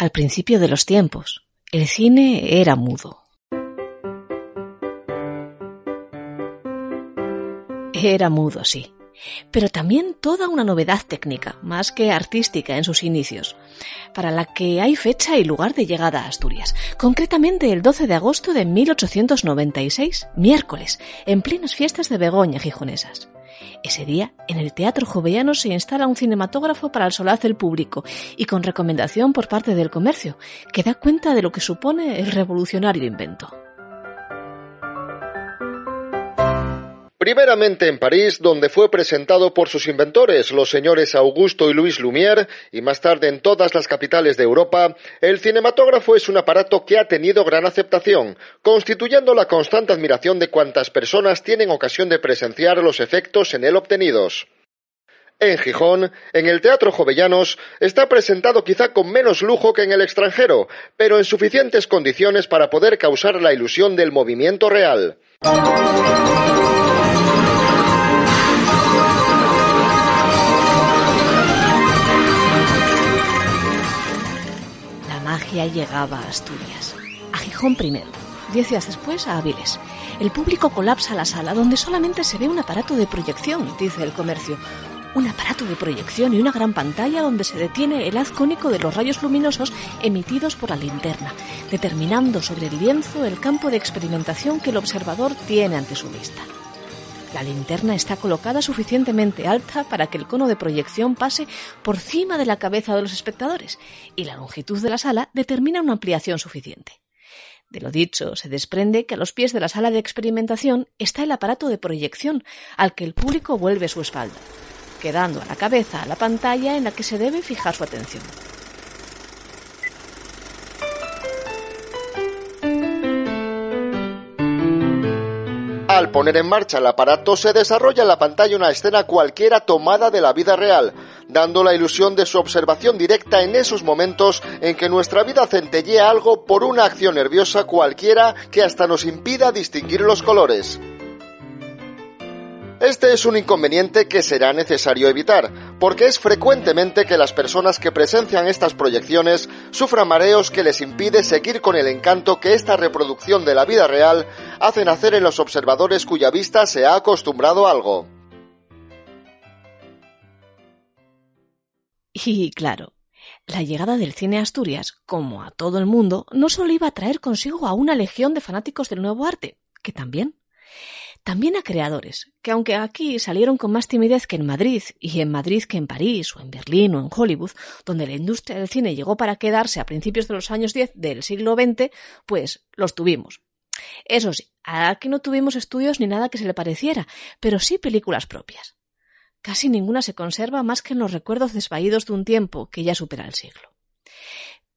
Al principio de los tiempos, el cine era mudo. Era mudo, sí, pero también toda una novedad técnica, más que artística en sus inicios, para la que hay fecha y lugar de llegada a Asturias, concretamente el 12 de agosto de 1896, miércoles, en plenas fiestas de Begoña gijonesas. Ese día, en el Teatro Jovellano se instala un cinematógrafo para el solaz del público y con recomendación por parte del comercio, que da cuenta de lo que supone el revolucionario invento. Primeramente en París, donde fue presentado por sus inventores, los señores Augusto y Louis Lumière, y más tarde en todas las capitales de Europa, el cinematógrafo es un aparato que ha tenido gran aceptación, constituyendo la constante admiración de cuantas personas tienen ocasión de presenciar los efectos en él obtenidos. En Gijón, en el Teatro Jovellanos, está presentado quizá con menos lujo que en el extranjero, pero en suficientes condiciones para poder causar la ilusión del movimiento real. Magia llegaba a Asturias, a Gijón primero, diez días después a Aviles. El público colapsa la sala donde solamente se ve un aparato de proyección, dice el comercio. Un aparato de proyección y una gran pantalla donde se detiene el haz cónico de los rayos luminosos emitidos por la linterna, determinando sobre el lienzo el campo de experimentación que el observador tiene ante su vista. La linterna está colocada suficientemente alta para que el cono de proyección pase por cima de la cabeza de los espectadores y la longitud de la sala determina una ampliación suficiente. De lo dicho, se desprende que a los pies de la sala de experimentación está el aparato de proyección al que el público vuelve su espalda, quedando a la cabeza la pantalla en la que se debe fijar su atención. Al poner en marcha el aparato se desarrolla en la pantalla una escena cualquiera tomada de la vida real, dando la ilusión de su observación directa en esos momentos en que nuestra vida centellea algo por una acción nerviosa cualquiera que hasta nos impida distinguir los colores. Este es un inconveniente que será necesario evitar, porque es frecuentemente que las personas que presencian estas proyecciones sufran mareos que les impide seguir con el encanto que esta reproducción de la vida real hace nacer en los observadores cuya vista se ha acostumbrado a algo. Y claro, la llegada del cine a Asturias, como a todo el mundo, no solo iba a traer consigo a una legión de fanáticos del nuevo arte, que también también a creadores, que aunque aquí salieron con más timidez que en Madrid, y en Madrid que en París, o en Berlín, o en Hollywood, donde la industria del cine llegó para quedarse a principios de los años 10 del siglo XX, pues los tuvimos. Eso sí, aquí no tuvimos estudios ni nada que se le pareciera, pero sí películas propias. Casi ninguna se conserva más que en los recuerdos desvaídos de un tiempo que ya supera el siglo.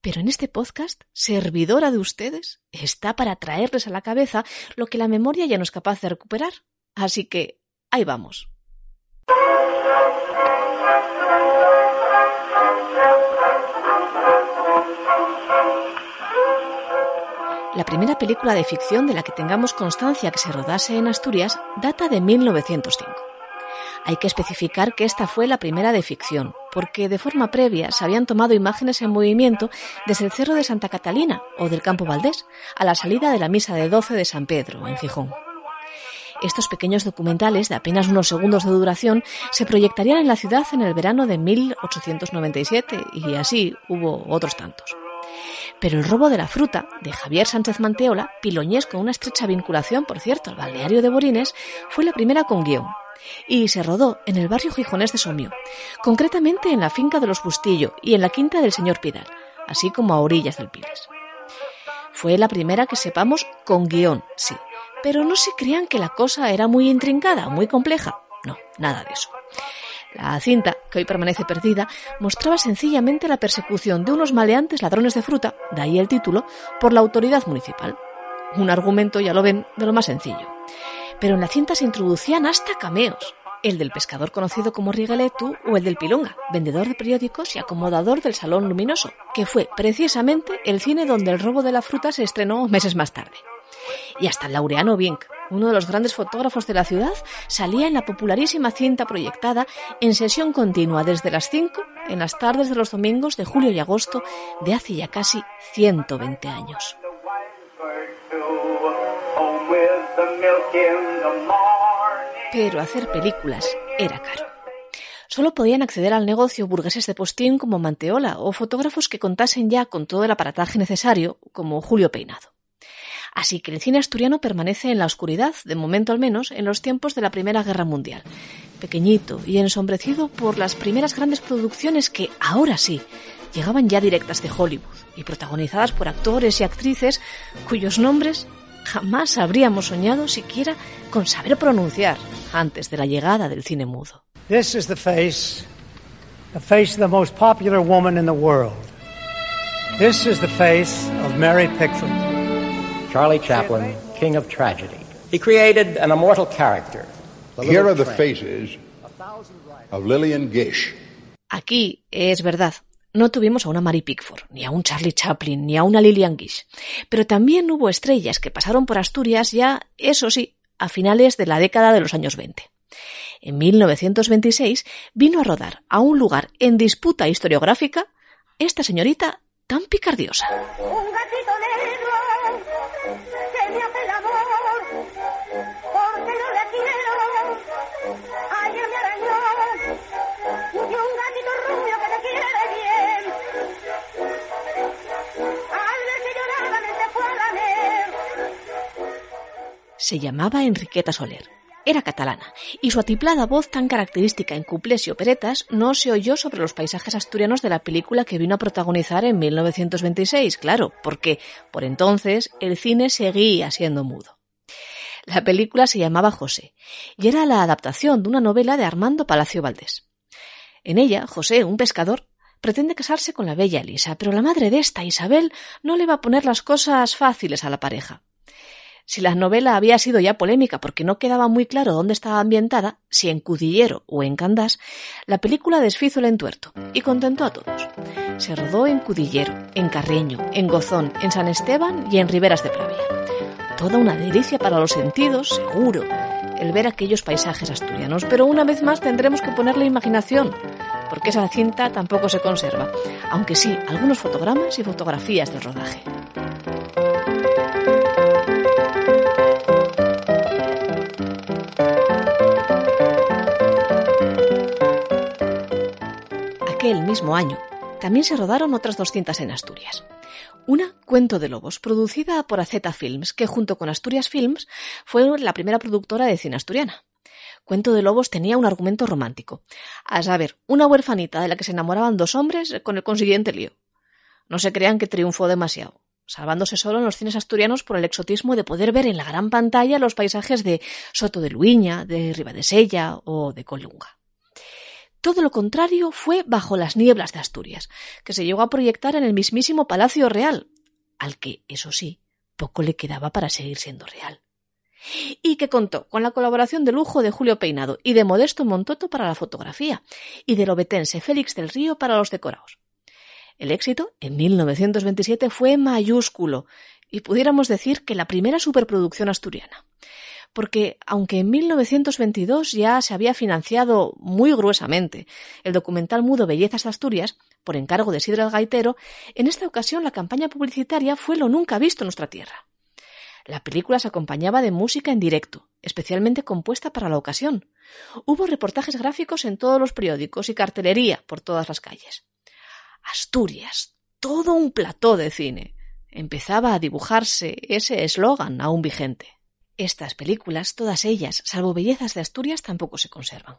Pero en este podcast, servidora de ustedes, está para traerles a la cabeza lo que la memoria ya no es capaz de recuperar. Así que, ahí vamos. La primera película de ficción de la que tengamos constancia que se rodase en Asturias data de 1905. Hay que especificar que esta fue la primera de ficción, porque de forma previa se habían tomado imágenes en movimiento desde el Cerro de Santa Catalina o del Campo Valdés a la salida de la Misa de Doce de San Pedro, en Gijón. Estos pequeños documentales, de apenas unos segundos de duración, se proyectarían en la ciudad en el verano de 1897 y así hubo otros tantos. Pero el robo de la fruta, de Javier Sánchez Manteola, piloñés con una estrecha vinculación, por cierto, al balneario de Borines, fue la primera con guion, y se rodó en el barrio gijonés de Somio, concretamente en la finca de los Bustillo y en la quinta del señor Pidal, así como a orillas del Piles. Fue la primera que sepamos con guion, sí, pero no se crean que la cosa era muy intrincada, muy compleja. No, nada de eso. La cinta, que hoy permanece perdida, mostraba sencillamente la persecución de unos maleantes ladrones de fruta, de ahí el título, por la autoridad municipal. Un argumento, ya lo ven, de lo más sencillo pero en la cinta se introducían hasta cameos, el del pescador conocido como Rigeletu o el del Pilonga, vendedor de periódicos y acomodador del Salón Luminoso, que fue precisamente el cine donde el robo de la fruta se estrenó meses más tarde. Y hasta Laureano Vink, uno de los grandes fotógrafos de la ciudad, salía en la popularísima cinta proyectada en sesión continua desde las 5 en las tardes de los domingos de julio y agosto de hace ya casi 120 años. Pero hacer películas era caro. Solo podían acceder al negocio burgueses de postín como Manteola o fotógrafos que contasen ya con todo el aparataje necesario, como Julio Peinado. Así que el cine asturiano permanece en la oscuridad, de momento al menos, en los tiempos de la Primera Guerra Mundial. Pequeñito y ensombrecido por las primeras grandes producciones que, ahora sí, llegaban ya directas de Hollywood y protagonizadas por actores y actrices cuyos nombres jamás habríamos soñado siquiera con saber pronunciar antes de la llegada del cine mudo. This is the face, the face of the most popular woman in the world. This is the face of Mary Pickford. Charlie Chaplin, king of tragedy. He created an immortal character. Here are the faces of Lillian Gish. Aquí es verdad, no tuvimos a una Mary Pickford, ni a un Charlie Chaplin, ni a una Lillian Gish, pero también hubo estrellas que pasaron por Asturias ya, eso sí, a finales de la década de los años 20. En 1926 vino a rodar a un lugar en disputa historiográfica esta señorita tan picardiosa. Se llamaba Enriqueta Soler. Era catalana, y su atiplada voz tan característica en cuplés y operetas no se oyó sobre los paisajes asturianos de la película que vino a protagonizar en 1926, claro, porque por entonces el cine seguía siendo mudo. La película se llamaba José, y era la adaptación de una novela de Armando Palacio Valdés. En ella, José, un pescador, pretende casarse con la bella Elisa, pero la madre de esta, Isabel, no le va a poner las cosas fáciles a la pareja. Si la novela había sido ya polémica porque no quedaba muy claro dónde estaba ambientada, si en Cudillero o en Candás, la película desfizo el entuerto y contentó a todos. Se rodó en Cudillero, en Carreño, en Gozón, en San Esteban y en Riberas de Pravia. Toda una delicia para los sentidos, seguro, el ver aquellos paisajes asturianos, pero una vez más tendremos que poner la imaginación, porque esa cinta tampoco se conserva, aunque sí algunos fotogramas y fotografías del rodaje. Aquel mismo año también se rodaron otras 200 en Asturias. Una, Cuento de Lobos, producida por AZ Films, que junto con Asturias Films fue la primera productora de cine asturiana. Cuento de Lobos tenía un argumento romántico, a saber, una huerfanita de la que se enamoraban dos hombres con el consiguiente lío. No se crean que triunfó demasiado, salvándose solo en los cines asturianos por el exotismo de poder ver en la gran pantalla los paisajes de Soto de Luiña, de Ribadesella o de Colunga. Todo lo contrario fue Bajo las nieblas de Asturias, que se llegó a proyectar en el mismísimo Palacio Real, al que, eso sí, poco le quedaba para seguir siendo real. Y que contó con la colaboración de lujo de Julio Peinado y de Modesto Montoto para la fotografía, y del obetense Félix del Río para los decorados. El éxito, en 1927, fue mayúsculo, y pudiéramos decir que la primera superproducción asturiana porque aunque en 1922 ya se había financiado muy gruesamente el documental mudo Bellezas de Asturias, por encargo de Sidra el Gaitero, en esta ocasión la campaña publicitaria fue lo nunca visto en nuestra tierra. La película se acompañaba de música en directo, especialmente compuesta para la ocasión. Hubo reportajes gráficos en todos los periódicos y cartelería por todas las calles. Asturias, todo un plató de cine. Empezaba a dibujarse ese eslogan aún vigente. Estas películas, todas ellas, salvo Bellezas de Asturias, tampoco se conservan.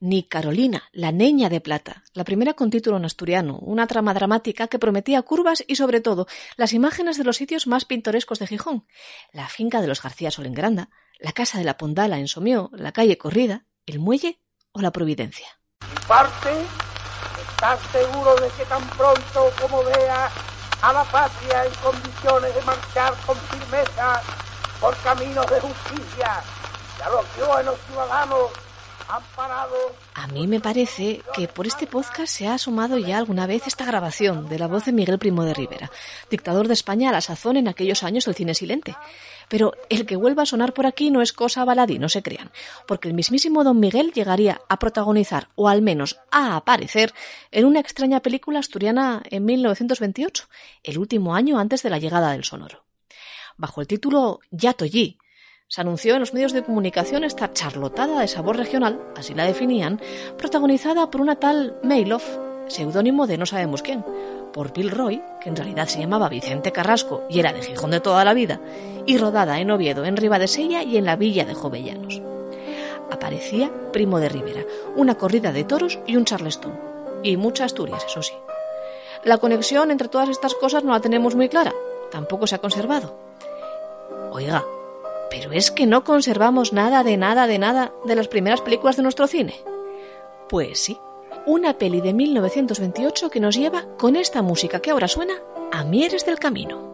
Ni Carolina, la Neña de Plata, la primera con título en asturiano, una trama dramática que prometía curvas y, sobre todo, las imágenes de los sitios más pintorescos de Gijón, la finca de los García Solengranda, la casa de la Pondala en Somió, la calle Corrida, el muelle o la Providencia. parte, ¿estás seguro de que tan pronto como vea a la patria en condiciones de marchar con firmeza por de justicia a los buenos ciudadanos A mí me parece que por este podcast se ha asomado ya alguna vez esta grabación de la voz de Miguel Primo de Rivera, dictador de España a la sazón en aquellos años del cine silente. Pero el que vuelva a sonar por aquí no es cosa baladí, no se crean, porque el mismísimo Don Miguel llegaría a protagonizar, o al menos a aparecer, en una extraña película asturiana en 1928, el último año antes de la llegada del sonoro. Bajo el título Yatoyi, se anunció en los medios de comunicación esta charlotada de sabor regional, así la definían, protagonizada por una tal Mayloff, seudónimo de no sabemos quién, por Bill Roy, que en realidad se llamaba Vicente Carrasco y era de Gijón de toda la vida, y rodada en Oviedo, en Ribadesella y en la villa de Jovellanos. Aparecía Primo de Rivera, una corrida de toros y un charleston. Y mucha Asturias, eso sí. La conexión entre todas estas cosas no la tenemos muy clara, tampoco se ha conservado. Oiga, pero es que no conservamos nada de nada de nada de las primeras películas de nuestro cine. Pues sí, una peli de 1928 que nos lleva con esta música que ahora suena a Mieres del Camino.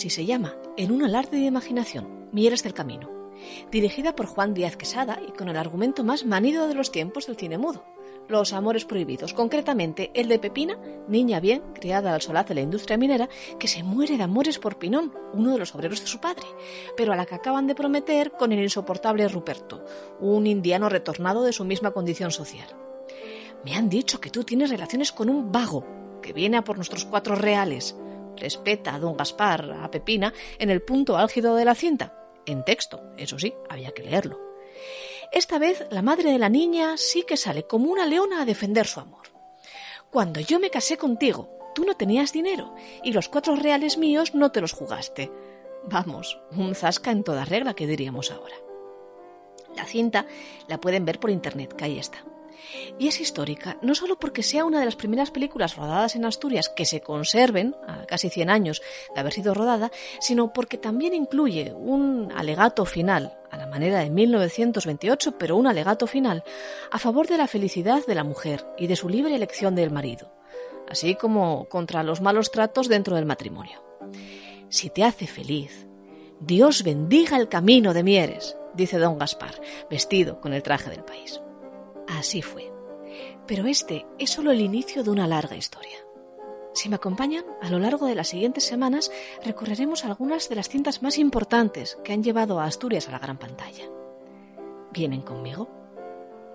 Así se llama, en un alarde de imaginación, Mieres del Camino, dirigida por Juan Díaz Quesada y con el argumento más manido de los tiempos del cine mudo, Los Amores Prohibidos, concretamente el de Pepina, niña bien, criada al solaz de la industria minera, que se muere de amores por Pinón, uno de los obreros de su padre, pero a la que acaban de prometer con el insoportable Ruperto, un indiano retornado de su misma condición social. Me han dicho que tú tienes relaciones con un vago, que viene a por nuestros cuatro reales, respeta a don Gaspar, a Pepina, en el punto álgido de la cinta. En texto, eso sí, había que leerlo. Esta vez la madre de la niña sí que sale como una leona a defender su amor. Cuando yo me casé contigo, tú no tenías dinero y los cuatro reales míos no te los jugaste. Vamos, un zasca en toda regla que diríamos ahora. La cinta la pueden ver por internet, que ahí está. Y es histórica no solo porque sea una de las primeras películas rodadas en Asturias que se conserven, a casi 100 años de haber sido rodada, sino porque también incluye un alegato final, a la manera de 1928, pero un alegato final, a favor de la felicidad de la mujer y de su libre elección del marido, así como contra los malos tratos dentro del matrimonio. Si te hace feliz, Dios bendiga el camino de Mieres, dice don Gaspar, vestido con el traje del país. Así fue. Pero este es solo el inicio de una larga historia. Si me acompañan, a lo largo de las siguientes semanas recorreremos algunas de las cintas más importantes que han llevado a Asturias a la gran pantalla. ¿Vienen conmigo?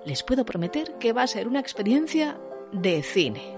Les puedo prometer que va a ser una experiencia de cine.